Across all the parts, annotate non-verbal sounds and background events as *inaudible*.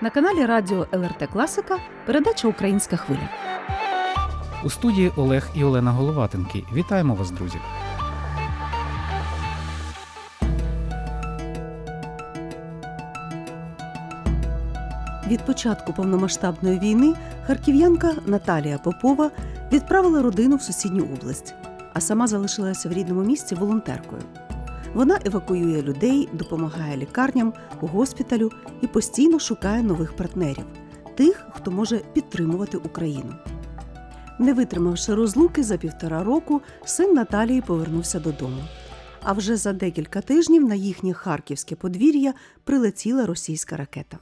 На каналі Радіо ЛРТ Класика передача Українська хвиля. У студії Олег і Олена Головатенки. Вітаємо вас, друзі! Від початку повномасштабної війни харків'янка Наталія Попова відправила родину в сусідню область, а сама залишилася в рідному місті волонтеркою. Вона евакуює людей, допомагає лікарням, госпіталю і постійно шукає нових партнерів тих, хто може підтримувати Україну. Не витримавши розлуки за півтора року, син Наталії повернувся додому. А вже за декілька тижнів на їхнє харківське подвір'я прилетіла російська ракета.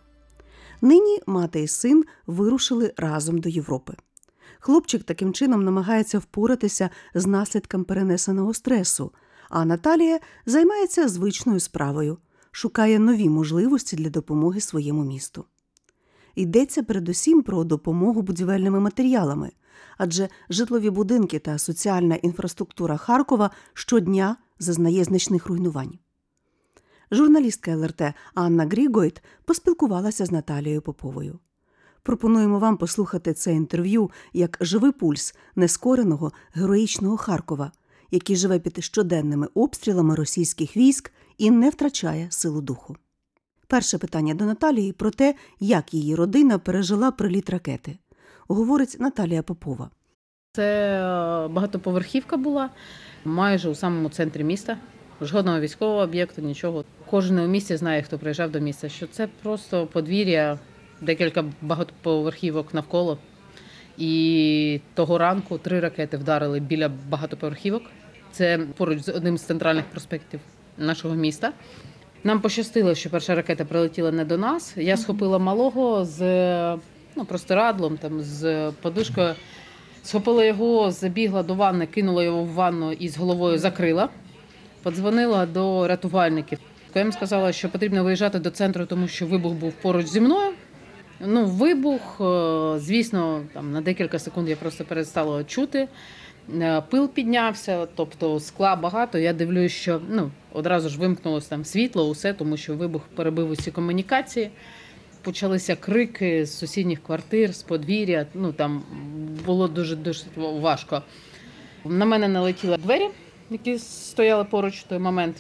Нині мати і син вирушили разом до Європи. Хлопчик таким чином намагається впоратися з наслідком перенесеного стресу, а Наталія займається звичною справою, шукає нові можливості для допомоги своєму місту. Йдеться передусім про допомогу будівельними матеріалами, адже житлові будинки та соціальна інфраструктура Харкова щодня зазнає значних руйнувань. Журналістка ЛРТ Анна Грігойт поспілкувалася з Наталією Поповою. Пропонуємо вам послухати це інтерв'ю як живий пульс нескореного героїчного Харкова, який живе під щоденними обстрілами російських військ і не втрачає силу духу. Перше питання до Наталії про те, як її родина пережила приліт ракети, говорить Наталія Попова. Це е, багатоповерхівка була майже у самому центрі міста. Жодного військового об'єкту, нічого. Кожен у місті знає, хто приїжджав до міста, що це просто подвір'я, декілька багатоповерхівок навколо. І того ранку три ракети вдарили біля багатоповерхівок. Це поруч з одним з центральних проспектів нашого міста. Нам пощастило, що перша ракета прилетіла не до нас. Я схопила малого з ну, простирадлом, там, з подушкою. Схопила його, забігла до ванни, кинула його в ванну і з головою закрила. Подзвонила до рятувальників. Я їм сказала, що потрібно виїжджати до центру, тому що вибух був поруч зі мною. Ну, вибух, е, звісно, там на декілька секунд я просто перестала чути. Е, Пил піднявся, тобто скла багато. Я дивлюсь, що ну, одразу ж вимкнулося там світло, усе, тому що вибух перебив усі комунікації. Почалися крики з сусідніх квартир, з подвір'я. Ну там було дуже дуже важко. На мене налетіли двері, які стояли поруч в той момент.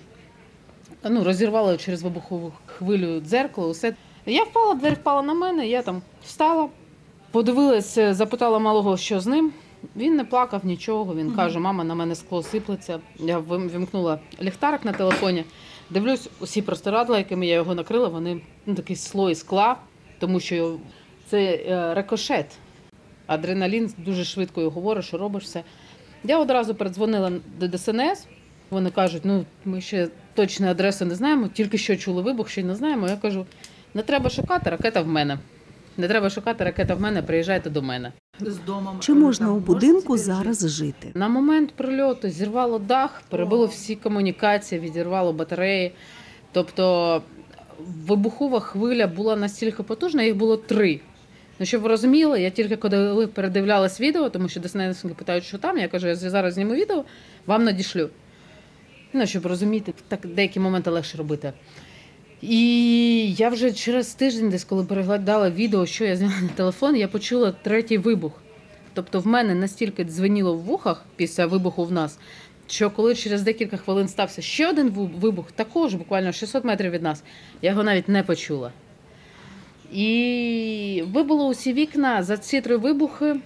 Ну, розірвало через вибухову хвилю дзеркало, усе. Я впала, двері впала на мене, я там встала, подивилася, запитала малого, що з ним. Він не плакав нічого. Він каже: Мама, на мене скло сиплеться. Я вим- вимкнула ліхтарик на телефоні. Дивлюсь, усі простирадла, якими я його накрила, вони ну, такий слой скла, тому що це е, рикошет. Адреналін дуже швидко його говорить, що робиш все. Я одразу передзвонила до ДСНС. Вони кажуть, ну ми ще точної адреси не знаємо, тільки що чули вибух, ще й не знаємо. Я кажу, не треба шукати, ракета в мене. Не треба шукати, ракета в мене, приїжджайте до мене. з домом. Чи можна у будинку зараз жити? На момент прильоту зірвало дах, перебило всі комунікації, відірвало батареї. Тобто вибухова хвиля була настільки потужна, їх було три. Ну, щоб ви розуміли, я тільки коли передивлялась відео, тому що ДСНСники питають, що там, я кажу, я зараз зніму відео, вам надішлю. Ну, щоб розуміти, так деякі моменти легше робити. І я вже через тиждень, десь коли переглядала відео, що я зняла на телефон, я почула третій вибух. Тобто в мене настільки дзвеніло в вухах після вибуху в нас, що коли через декілька хвилин стався ще один вибух, також буквально 600 метрів від нас, я його навіть не почула. І вибуло усі вікна за ці три вибухи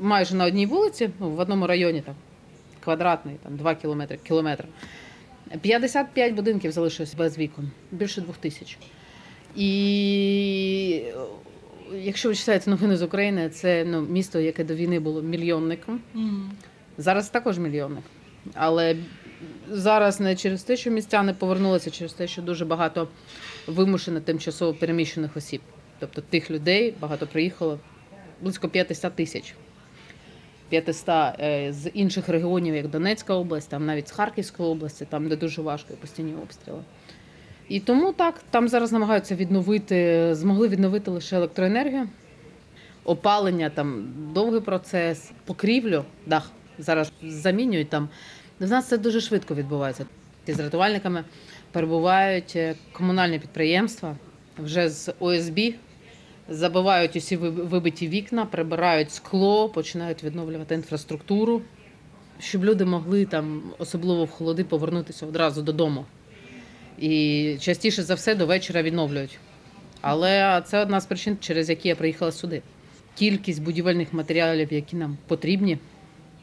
майже на одній вулиці, ну, в одному районі там квадратний, там 2 кілометри, кілометр. 55 будинків залишилось без вікон, більше двох тисяч. І е, якщо ви читаєте новини з України, це ну, місто, яке до війни було мільйонником. Мгм. Зараз також мільйонник. Але зараз не через те, що містяни повернулися, через те, що дуже багато вимушено тимчасово переміщених осіб. Тобто тих людей багато приїхало близько 500 тисяч. 500 е, з інших регіонів, як Донецька область, там навіть з Харківської області, там де дуже важко і постійні обстріли. І тому так, там зараз намагаються відновити, змогли відновити лише електроенергію, опалення, там довгий процес, покрівлю, дах зараз замінюють там. У нас це дуже швидко відбувається. З рятувальниками перебувають е, комунальні підприємства вже з ОСБ забивають усі вибиті вікна, прибирають скло, починають відновлювати інфраструктуру, щоб люди могли там, особливо в холоди, повернутися одразу додому. І частіше за все до вечора відновлюють. Але це одна з причин, через які я приїхала сюди. Кількість будівельних матеріалів, які нам потрібні,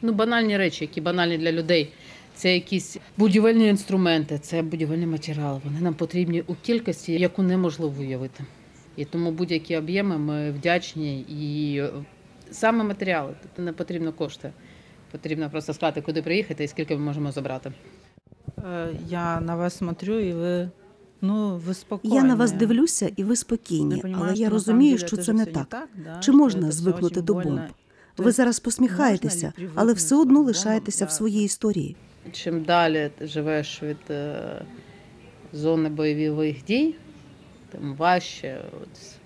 ну банальні речі, які банальні для людей. Це якісь будівельні інструменти, це будівельні матеріали. Вони нам потрібні у кількості, яку неможливо уявити. І тому будь-які об'єми ми вдячні. І е, саме матеріали, тобто не потрібно кошти. Потрібно просто сказати, куди приїхати і скільки ми можемо забрати. Э, Я на вас смотрю, и вы, ну, вы спокойны. Я на вас дивлюся, і ви спокійні, але я розумію, що це не так. Чи можна звикнути до бомб? Ви зараз посміхаєтеся, але все одно лишаєтеся в своїй історії. Чим далі ти живеш від е, зони бойових дій, тим важче. От,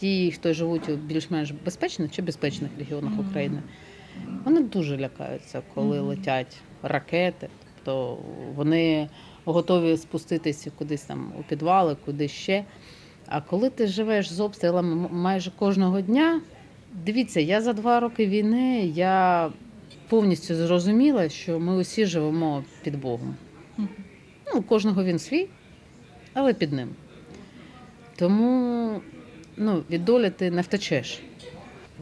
ті, хто живуть у більш-менш безпечних чи безпечних регіонах України, вони дуже лякаються, коли летять ракети. Тобто вони готові спуститися кудись там у підвали, куди ще. А коли ти живеш з обстрілами майже кожного дня, дивіться, я за два роки війни я повністю зрозуміла, що ми усі живемо під Богом. Ну, у кожного він свій, але під ним. Тому ну, від долі ти не втечеш.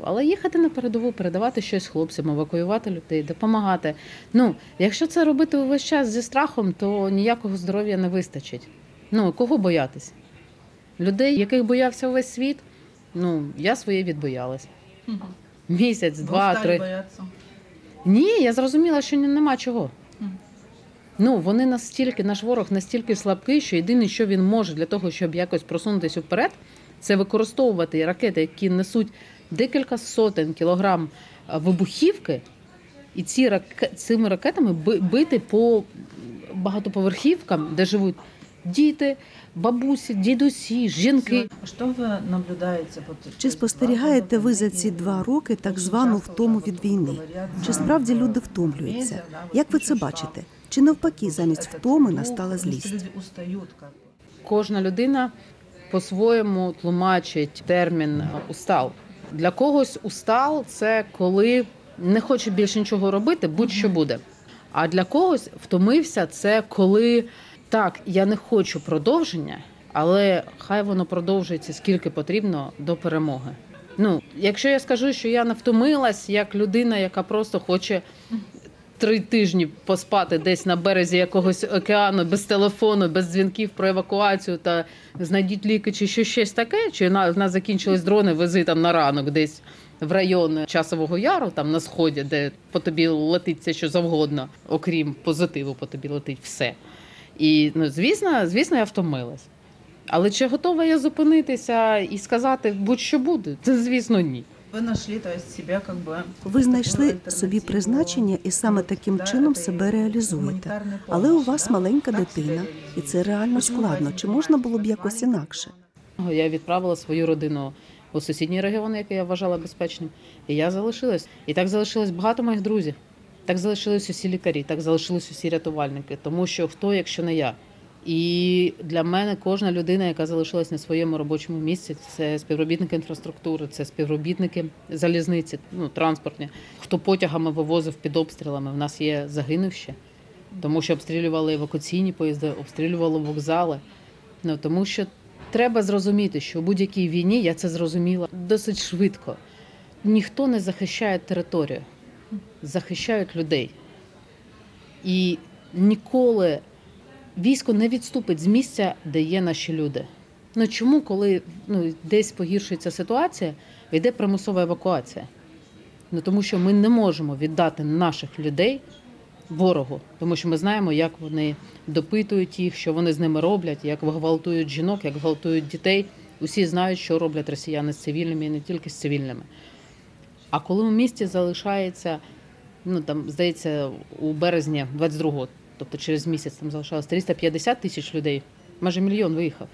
Але їхати на передову, передавати щось хлопцям, евакуювати людей, допомагати. Ну, якщо це робити увесь час зі страхом, то ніякого здоров'я не вистачить. Ну, кого боятись? Людей, яких боявся увесь світ, ну, я своє відбоялась. Місяць, два, три. бояться. Ні, я зрозуміла, що нема чого. Ну, вони настільки, наш ворог настільки слабкий, що єдине, що він може для того, щоб якось просунутися вперед, це використовувати ракети, які несуть декілька сотень кілограм вибухівки, і ці раке... цими ракетами би- бити по багатоповерхівкам, де живуть діти, бабусі, дідусі, жінки. Що ви наблюдаєте? Чи спостерігаєте ви за ці два роки так звану втому від війни? Чи справді люди втомлюються? Як ви це бачите? Чи навпаки, замість втоми настала злість? Кожна людина по-своєму тлумачить термін устал. Для когось устал це коли не хоче більше нічого робити, будь-що буде. А для когось втомився це коли так, я не хочу продовження, але хай воно продовжується скільки потрібно до перемоги. Ну, якщо я скажу, що я не втомилась як людина, яка просто хоче три тижні поспати десь на березі якогось океану без телефону, без дзвінків про евакуацію та знайдіть ліки чи що щось таке, чи на в нас закінчились дрони, вези там на ранок десь в район часового яру, там на сході, де по тобі летить все, що завгодно, окрім позитиву, по тобі летить все. І ну, звісно, звісно, я втомилась. Але чи готова я зупинитися і сказати будь-що буде? Це звісно ні. Ви знайшли то есть, себе как бы Ви знайшли собі призначення і саме таким чином себе реалізуєте. Але у вас маленька дитина, і це реально складно. Чи можна було б якось інакше? Я відправила свою родину у сусідній регіон, який я вважала безпечним. І я залишилась. І так залишилось багато моїх друзів. Так залишились усі лікарі, так залишились усі рятувальники. Тому що хто, якщо не я? І для мене кожна людина, яка залишилась на своєму робочому місці, це співробітники інфраструктури, це співробітники залізниці, ну транспортні. Хто потягами вивозив під обстрілами? В нас є загинувші, тому що обстрілювали евакуаційні поїзди, обстрілювали вокзали. Ну тому що треба зрозуміти, що у будь-якій війні я це зрозуміла досить швидко. Ніхто не захищає територію, захищають людей. І ніколи військо не відступить з місця, де є наші люди. Ну чому, коли ну, десь погіршується ситуація, йде примусова евакуація? Ну тому що ми не можемо віддати наших людей ворогу, тому що ми знаємо, як вони допитують їх, що вони з ними роблять, як гвалтують жінок, як гвалтують дітей. Усі знають, що роблять росіяни з цивільними і не тільки з цивільними. А коли у місті залишається, ну там здається, у березні 22-го, тобто через місяць там залишалось 350 тисяч людей, майже мільйон виїхав.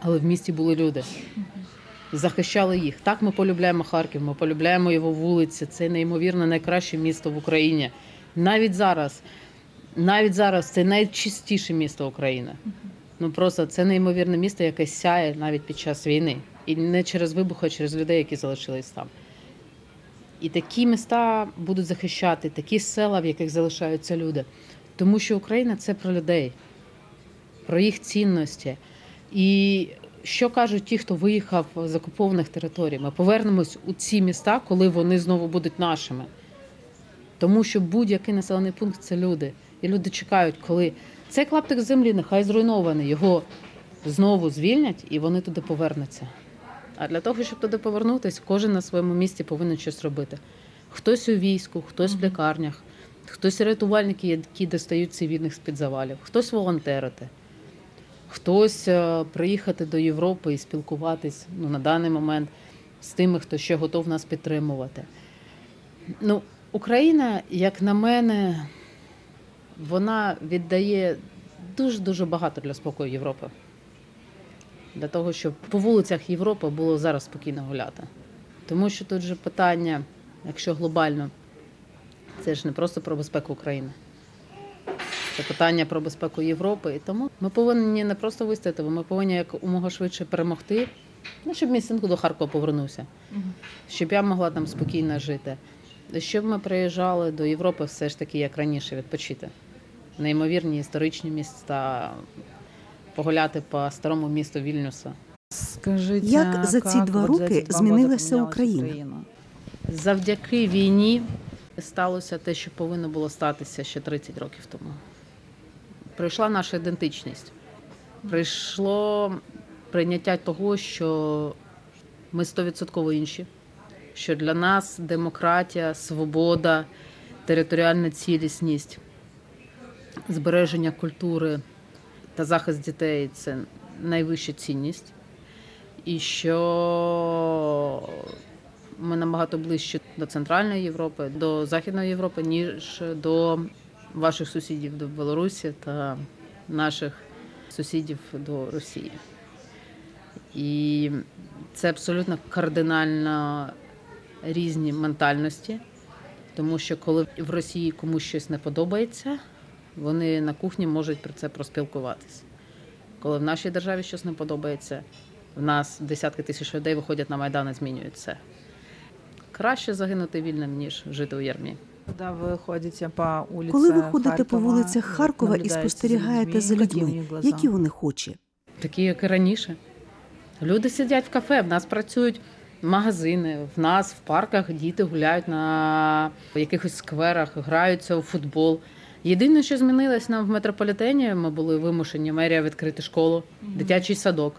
Але в місті були люди. Захищали їх. Так ми полюбляємо Харків, ми полюбляємо його вулиці. Це неймовірно найкраще місто в Україні. Навіть зараз, навіть зараз це найчистіше місто України. Ну просто це неймовірне місто, яке сяє навіть під час війни. І не через вибух, а через людей, які залишились там. І такі міста будуть захищати, такі села, в яких залишаються люди. Тому що Україна це про людей, про їх цінності. І що кажуть ті, хто виїхав з окупованих територій? Ми повернемось у ці міста, коли вони знову будуть нашими. Тому що будь-який населений пункт це люди. І люди чекають, коли цей клаптик землі нехай зруйнований, його знову звільнять і вони туди повернуться. А для того, щоб туди повернутися, кожен на своєму місці повинен щось робити. Хтось у війську, хтось в лікарнях, хтось рятувальники, які достають цивільних з-під завалів, хтось волонтерити, хтось е, приїхати до Європи і спілкуватись ну, на даний момент з тими, хто ще готов нас підтримувати. Ну, Україна, як на мене, вона віддає дуже-дуже багато для спокою Європи. Для того, щоб по вулицях Європи було зараз спокійно гуляти. Тому що тут же питання, якщо глобально, це ж не просто про безпеку України. Це питання про безпеку Європи. І тому ми повинні не просто вистояти, ми повинні якомога швидше перемогти, ну, щоб мій син до Харкова повернувся, щоб я могла там спокійно жити. Щоб ми приїжджали до Європи все ж таки, як раніше, відпочити. Неймовірні історичні міста, погуляти по старому місту Вільнюса. Скажите, Як за ці два роки змінилася Україна? Завдяки війні сталося те, що повинно було статися ще 30 років тому. Прийшла наша ідентичність. Прийшло прийняття того, що ми стовідсотково інші, що для нас демократія, свобода, територіальна цілісність, збереження культури та захист дітей це найвища цінність. І що ми набагато ближче до Центральної Європи, до Західної Європи, ніж до ваших сусідів до Білорусі та наших сусідів до Росії. І це абсолютно кардинально різні ментальності, тому що коли в Росії комусь щось не подобається, вони на кухні можуть про це проспілкуватися. Коли в нашій державі щось не подобається, в нас десятки тисяч людей виходять на Майдан і змінюють це. Краще загинути вільним, ніж жити у ярмі. Коли ви ходите по вулицях Харкова і спостерігаєте за людьми, які вони хочі? Такі, як і раніше. Люди сидять в кафе, в нас працюють магазини, в нас в парках діти гуляють на якихось скверах, граються у футбол. Єдине, що змінилось нам в метрополітені, ми були вимушені мерія відкрити школу, дитячий садок.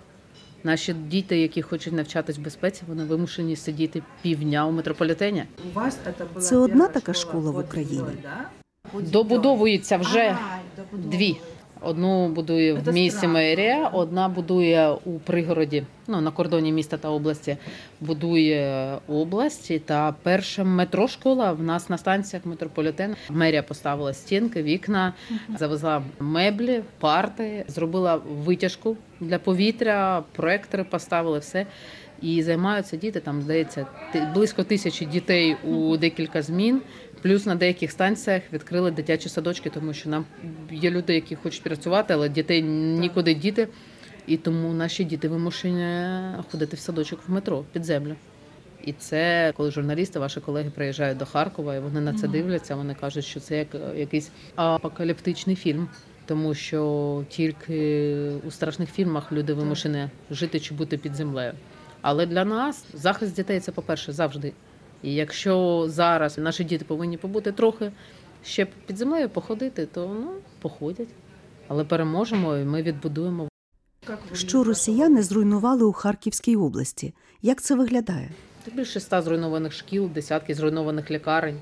Наші діти, які хочуть навчатись в безпеці, вони вимушені сидіти півдня у метрополітені. У вас это Це одна така школа в Україні? Добудовується вже дві. Одну будує в місті мерія, одна будує у пригороді, ну на кордоні міста та області. Будує області. Та перша метрошкола в нас на станціях метрополітену. Мерія поставила стінки, вікна, завезла меблі, парти, зробила витяжку для повітря, проектори поставили все. І займаються діти. Там здається близько тисячі дітей у декілька змін. Плюс на деяких станціях відкрили дитячі садочки, тому що нам є люди, які хочуть працювати, але дітей нікуди діти. І тому наші діти вимушені ходити в садочок в метро під землю. І це коли журналісти, ваші колеги приїжджають до Харкова, і вони на це дивляться. Вони кажуть, що це як якийсь апокаліптичний фільм, тому що тільки у страшних фільмах люди вимушені жити чи бути під землею. Але для нас захист дітей це, по-перше, завжди. І якщо зараз наші діти повинні побути трохи ще під землею, походити, то ну походять. Але переможемо, і ми відбудуємо Що росіяни зруйнували у Харківській області? Як це виглядає? Більше ста зруйнованих шкіл, десятки зруйнованих лікарень.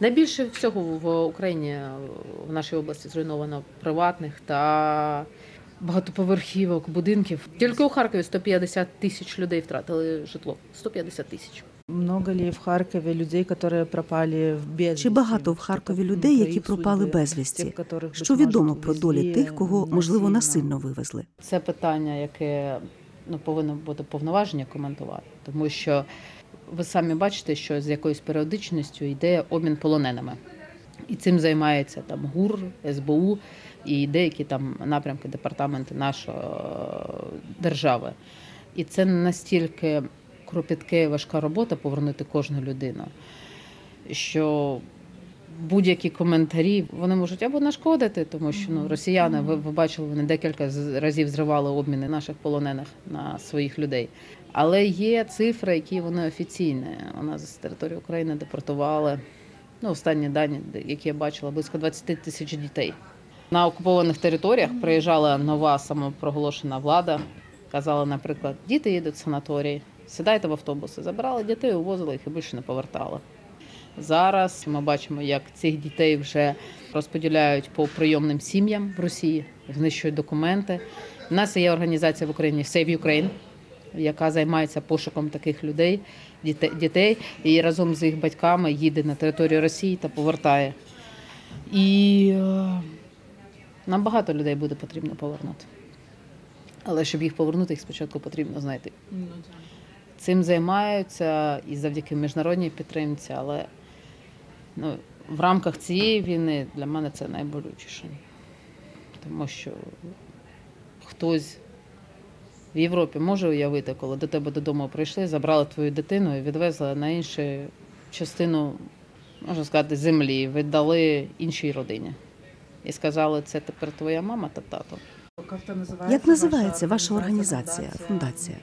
Найбільше всього в Україні в нашій області зруйновано приватних та багатоповерхівок, будинків. Тільки у Харкові 150 тисяч людей втратили житло. 150 тисяч. Много ли в Харкові людей, які пропали безвісті? Чи багато в Харкові людей, які пропали безвісті? Що відомо про долі тих, кого можливо насильно вивезли? Це питання, яке ну, повинно бути повноваження коментувати, тому що ви самі бачите, що з якоюсь періодичністю йде обмін полоненими. І цим займається там ГУР, СБУ і деякі там напрямки департаменти нашої е, держави. І це настільки кропітка і важка робота повернути кожну людину, що будь-які коментарі вони можуть або нашкодити, тому що ну, росіяни, ви, ви бачили, вони декілька разів зривали обміни наших полонених на своїх людей. Але є цифри, які вони офіційні. У нас з території України депортували ну, останні дані, які я бачила, близько 20 тисяч дітей. На окупованих територіях приїжджала нова самопроголошена влада. Казала, наприклад, діти їдуть в санаторій, сідайте в автобуси, забирали дітей, увозили їх і більше не повертали. Зараз ми бачимо, як цих дітей вже розподіляють по прийомним сім'ям в Росії, знищують документи. У нас є організація в Україні Save Ukraine, яка займається пошуком таких людей, дітей, і разом з їх батьками їде на територію Росії та повертає. І е, нам багато людей буде потрібно повернути. Але щоб їх повернути, їх спочатку потрібно знайти. Цим займаються і завдяки міжнародній підтримці, але ну, в рамках цієї війни для мене це найболючіше. Тому що хтось в Європі може уявити, коли до тебе додому прийшли, забрали твою дитину і відвезли на іншу частину, можна сказати, землі, віддали іншій родині. І сказали, це тепер твоя мама та тато. Як називається ваша організація, фундація?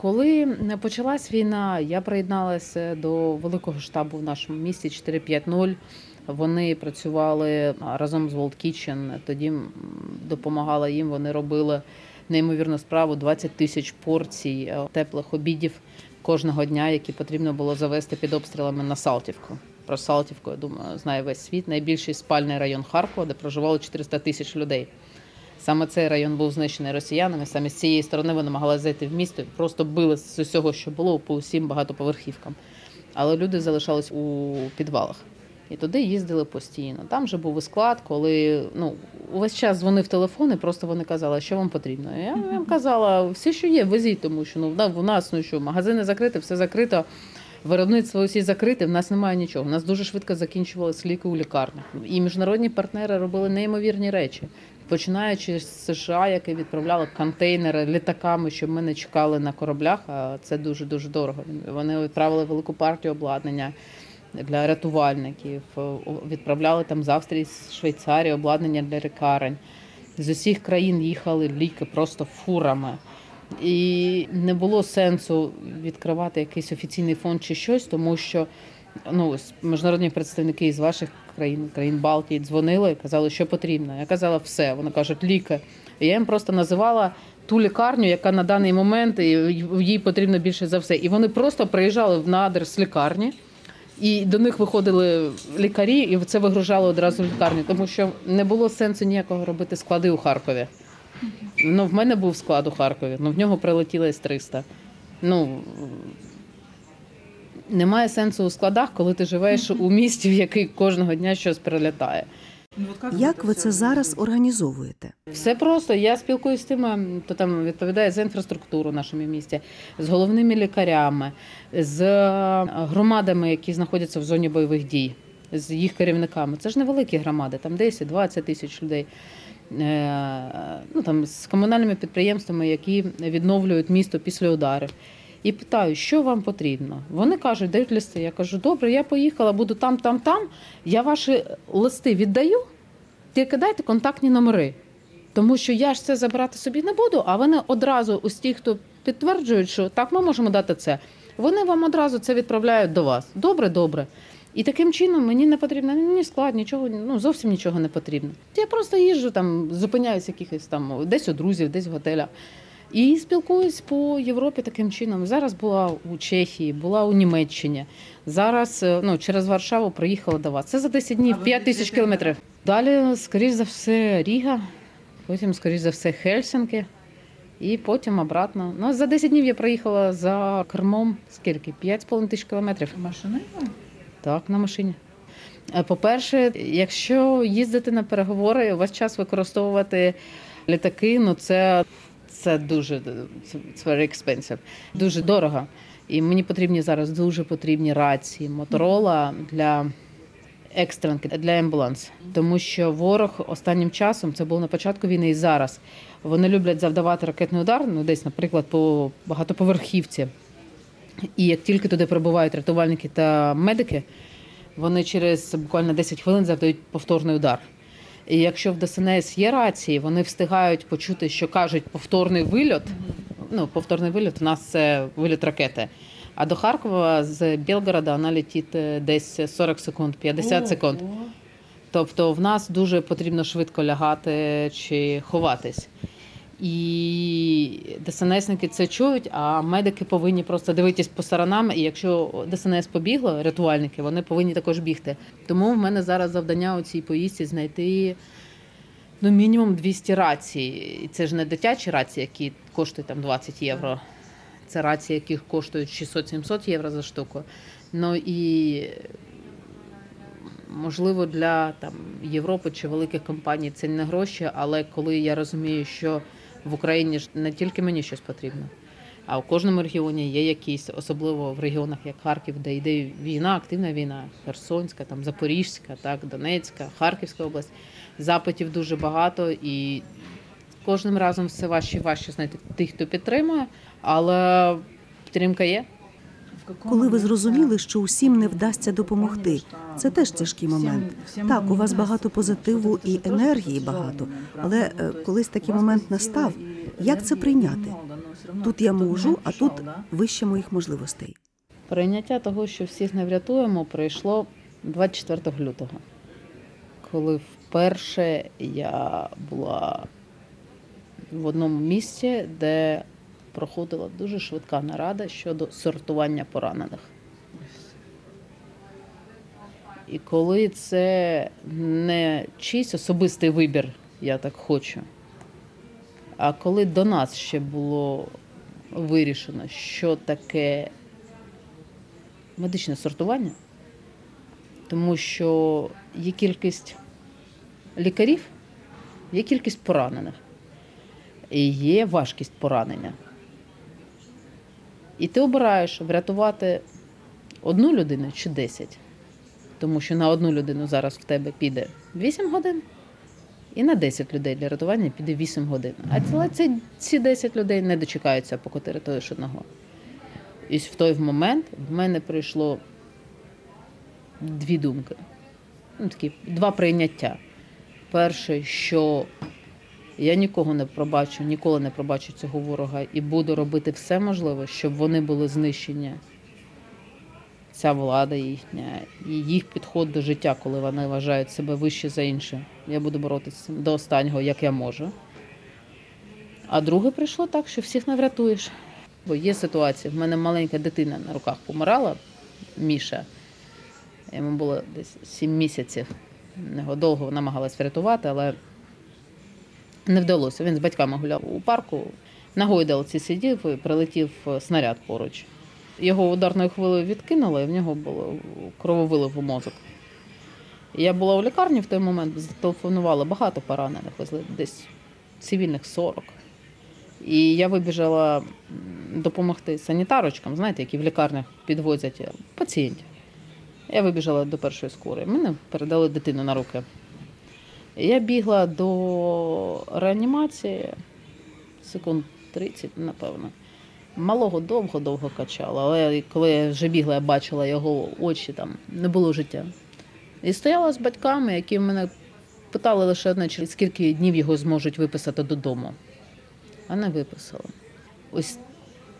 Коли почалась війна, я приєдналася до великого штабу в нашому місті 450. Вони працювали разом з World Kitchen, Тоді допомагала їм. Вони робили неймовірну справу 20 тисяч порцій е, теплих обідів кожного дня, які потрібно було завести під обстрілами на Салтівку. Про Салтівку, я думаю, знає весь світ. Найбільший спальний район Харкова, де проживало 400 тисяч людей. Саме цей район був знищений росіянами. Саме з цієї сторони вони намагалися зайти в місто просто били з усього, що було по усім багатоповерхівкам. Але люди залишались у підвалах. І туди їздили постійно. Там же був і склад, коли ну увесь час дзвонив телефон, і просто вони казали, що вам потрібно. Я їм казала, все, що є, везіть, тому що ну в нас ну що, магазини закриті, все закрито. Виробництво усі закрите, в нас немає нічого. У нас дуже швидко закінчувалися ліки у лікарнях. І міжнародні партнери робили неймовірні речі, починаючи з США, які відправляли контейнери літаками, щоб ми не чекали на кораблях. А це дуже дуже дорого. Вони відправили велику партію обладнання для рятувальників, відправляли там з Австрії, з Швейцарії обладнання для лікарень. З усіх країн їхали ліки просто фурами. І не було сенсу відкривати якийсь офіційний фонд чи щось, тому що ну, міжнародні представники з ваших країн, країн Балтії, дзвонили і казали, що потрібно. Я казала все. Вони кажуть, ліки. І я їм просто називала ту лікарню, яка на даний момент їй потрібно більше за все. І вони просто приїжджали в з лікарні. І до них виходили лікарі, і це вигружали одразу в лікарню, тому що не було сенсу ніякого робити склади у Харкові. Ну, в мене був склад у Харкові, ну в нього прилетіло С-300. Ну, немає сенсу у складах, коли ти живеш у місті, в який кожного дня щось прилітає. Як ви це зараз організовуєте? Все просто. Я спілкуюся з тими, хто там відповідає за інфраструктуру в нашому місті, з головними лікарями, з е, громадами, які знаходяться в зоні бойових дій, з їх керівниками. Це ж невеликі громади, там 10-20 тисяч людей. Е, Ну, там, з комунальними підприємствами, які відновлюють місто після ударів. І питаю, що вам потрібно? Вони кажуть, дають листи. Я кажу, добре, я поїхала, буду там, там, там. Я ваші листи віддаю, тільки дайте контактні номери. Тому що я ж це забирати собі не буду, а вони одразу ось ті, хто підтверджують, що так, ми можемо дати це. Вони вам одразу це відправляють до вас. Добре, добре. І таким чином мені не потрібно ні склад, нічого, ну зовсім нічого не потрібно. Я просто їжджу там, зупиняюсь якихось там десь у друзів, десь в готелях. І спілкуюсь по Європі таким чином. Зараз була у Чехії, була у Німеччині. Зараз е, ну, через Варшаву приїхала до вас. Це за 10 днів, 5 тисяч кілометрів. Далі, скоріш за все, Ріга, потім, скоріш за все, Хельсинки, і потім обратно. Ну, за 10 днів я приїхала за кермом скільки? 5,5 тисяч кілометрів. Машиною? Так, на машині. Е, По-перше, якщо їздити на переговори, у вас час використовувати літаки, ну це, це дуже це, це very expensive, дуже дорого. І мені потрібні зараз дуже потрібні рації Моторола для екстренки для амбуланс. Тому що ворог останнім часом, це було на початку війни і зараз, вони люблять завдавати ракетний удар, ну десь, наприклад, по багатоповерхівці. І як тільки туди прибувають рятувальники та медики, вони через буквально 10 хвилин завдають повторний удар. І якщо в ДСНС є рації, вони встигають почути, що кажуть повторний вильот. Ну, повторний вильот у нас це вильот ракети. А до Харкова з Білгорода вона летить е, десь 40 секунд, 50 секунд. Тобто в нас дуже потрібно швидко лягати чи ховатись. І ДСНСники це чують, а медики повинні просто дивитись по сторонам. І якщо ДСНС побігло, рятувальники, вони повинні також бігти. Тому в мене зараз завдання у цій поїздці знайти ну, мінімум 200 рацій. І це ж не дитячі рації, які коштують там 20 євро. Це рації, яких коштують 600-700 євро за штуку. Ну і можливо для там Європи чи великих компаній це не гроші, але коли я розумію, що в Україні ж не тільки мені щось потрібно, а в кожному регіоні є якісь, особливо в регіонах, як Харків, де йде війна, активна війна, Херсонська, там Запорізька, так, Донецька, Харківська область. Запитів дуже багато і кожним разом все важче і важче знайти тих, хто підтримує, але підтримка є. Коли ви зрозуміли, що усім не вдасться допомогти, це теж тяжкий момент. Так, у вас багато позитиву і енергії багато, але е, колись такий момент настав. Як це прийняти? Тут я можу, а тут вище моїх можливостей. Прийняття того, що всіх не врятуємо, прийшло 24 лютого, коли вперше я була в одному місці, де проходила дуже швидка нарада щодо сортування поранених. І коли це не чийсь особистий вибір, я так хочу, а коли до нас ще було вирішено, що таке медичне сортування, тому що є кількість лікарів, є кількість поранених, і є важкість поранення. І ти обираєш врятувати одну людину чи 10. Тому що на одну людину зараз в тебе піде 8 годин, і на 10 людей для рятування піде 8 годин. А ці, ці 10 людей не дочекаються, поки ти рятуєш одного. І в той момент в мене прийшло дві думки. Ну, такі, два прийняття. Перше, що я нікого не пробачу, ніколи не пробачу цього ворога і буду робити все можливе, щоб вони були знищені. Ця влада їхня і їх підход до життя, коли вони вважають себе вище за інше. Я буду боротися до останнього, як я можу. А друге прийшло так, що всіх не врятуєш. Бо є ситуація. В мене маленька дитина на руках помирала, Міша. Йому було десь 7 місяців. Його довго намагалась врятувати, але не вдалося. Він з батьками гуляв у парку, на гойдалці сидів і прилетів снаряд поруч. Його ударною хвилею відкинуло, і в нього було крововилив у мозок. Я була у лікарні в той момент, зателефонувала багато поранених, десь цивільних 40. І я вибіжала допомогти санітарочкам, знаєте, які в лікарнях підвозять е, пацієнтів. Я вибіжала до першої скори. Мене передали дитину на руки. Я бігла до реанімації секунд 30, напевно. Малого довго-довго качала, але коли я вже бігла, я бачила його очі, там не було життя. І стояла з батьками, які мене питали лише одне, скільки днів його зможуть виписати додому. А не виписали. Ось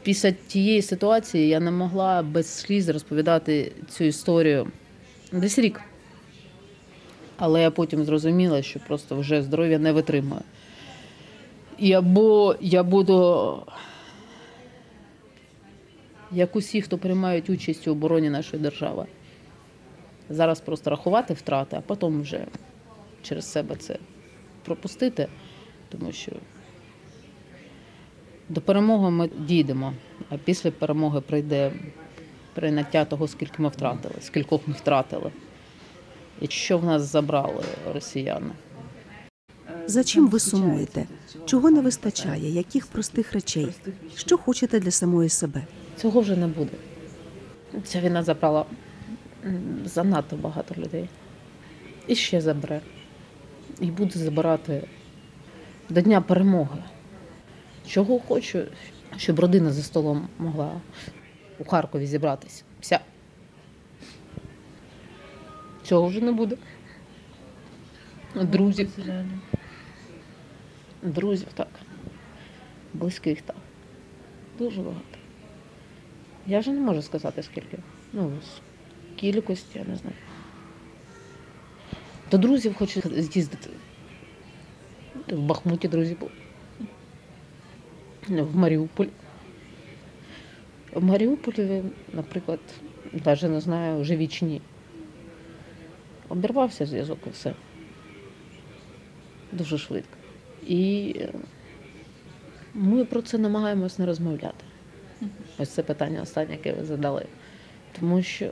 після тієї ситуації я не могла без сліз розповідати цю історію десь рік. Але я потім зрозуміла, що просто вже здоров'я не витримує. І або я буду, як усі, хто приймають участь у обороні нашої держави, зараз просто рахувати втрати, а потім вже через себе це пропустити, тому що до перемоги ми дійдемо, а після перемоги прийде прийняття того, скільки ми втратили, скількох ми втратили. І що в нас забрали росіяни. За чим ви сумуєте? Чого не вистачає? Яких простих речей? Що хочете для самої себе? Цього вже не буде. Ця війна забрала занадто багато людей. і ще забере. І буде забирати до Дня перемоги. Чого хочу, щоб родина за столом могла у Харкові зібратися. Вся. Цього вже не буде. Друзів. Друзів так. Близьких так. Дуже багато. Я вже не можу сказати скільки. Ну, з кількості, я не знаю. До друзів хочу з'їздити. В Бахмуті друзі були. В Маріуполі. В Маріуполі, наприклад, навіть не знаю, живі чи ні. Обірвався зв'язок і все. Дуже швидко. І е, ми про це намагаємось не розмовляти. Ось це питання останнє, яке ви задали. Тому що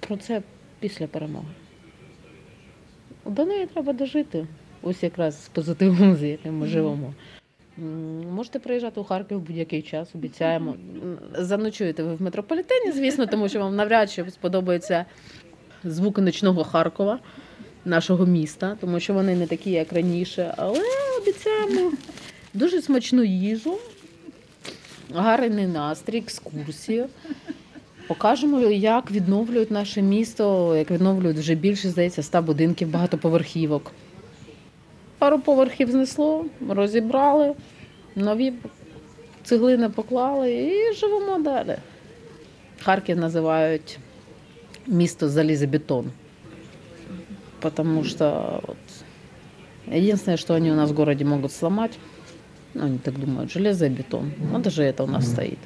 про це після перемоги. До неї треба дожити. Ось якраз з позитивом, з яким ми живемо. Можете приїжджати у Харків в будь-який час, обіцяємо. *laughs* Заночуєте ви в метрополітені, звісно, тому що вам навряд чи сподобаються звуки ночного Харкова, нашого міста, тому що вони не такі, як раніше. Але обіцяємо дуже смачну їжу, гарний настрій, екскурсію. Покажемо, як відновлюють наше місто, як відновлюють вже більше, здається, ста будинків, багатоповерхівок. Пару поверхів знесло, розібрали, нові цеглини поклали і живемо далі. Харків називають місто залізобетон. Потому что вот, единственное, что они у нас в городе могут сломать, ну, они так думают, железо и бетон. Ну, даже это у нас стоит.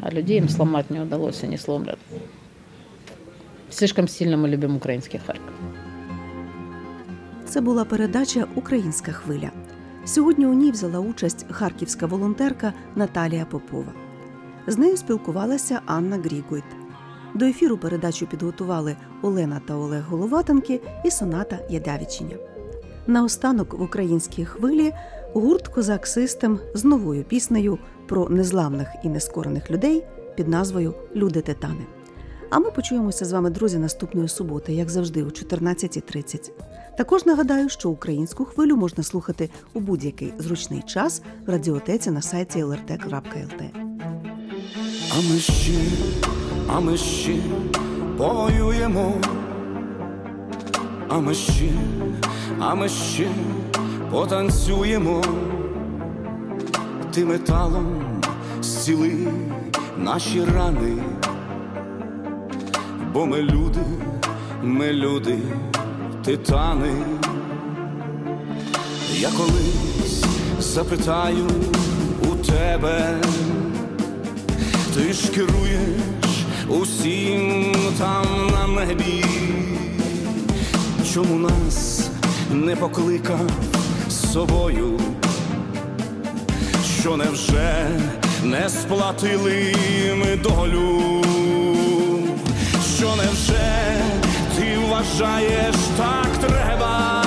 А людей им сломать не удалось, они сломлят. Слишком сильно мы любим украинский Харьков. Це була передача Українська хвиля. Сьогодні у ній взяла участь харківська волонтерка Наталія Попова. З нею спілкувалася Анна Грігойт. До ефіру передачу підготували Олена та Олег Головатенки і Соната Ядявічиня. Наостанок в українській хвилі гурт Козак Систем з новою піснею про незламних і нескорених людей під назвою Люди Титани. А ми почуємося з вами, друзі, наступної суботи, як завжди, о 14.30. Також нагадаю, що українську хвилю можна слухати у будь-який зручний час в радіотеці на сайті lrt.lt. А ми ще, а ми ще повоюємо, а ми ще, а ми ще потанцюємо, ти металом зціли наші рани, бо ми люди, ми люди, титани. Я колись запитаю у тебе. Ти ж керуєш усім там на небі, чому нас не покликав з собою, що невже не сплатили ми долю, що невже ти вважаєш так треба?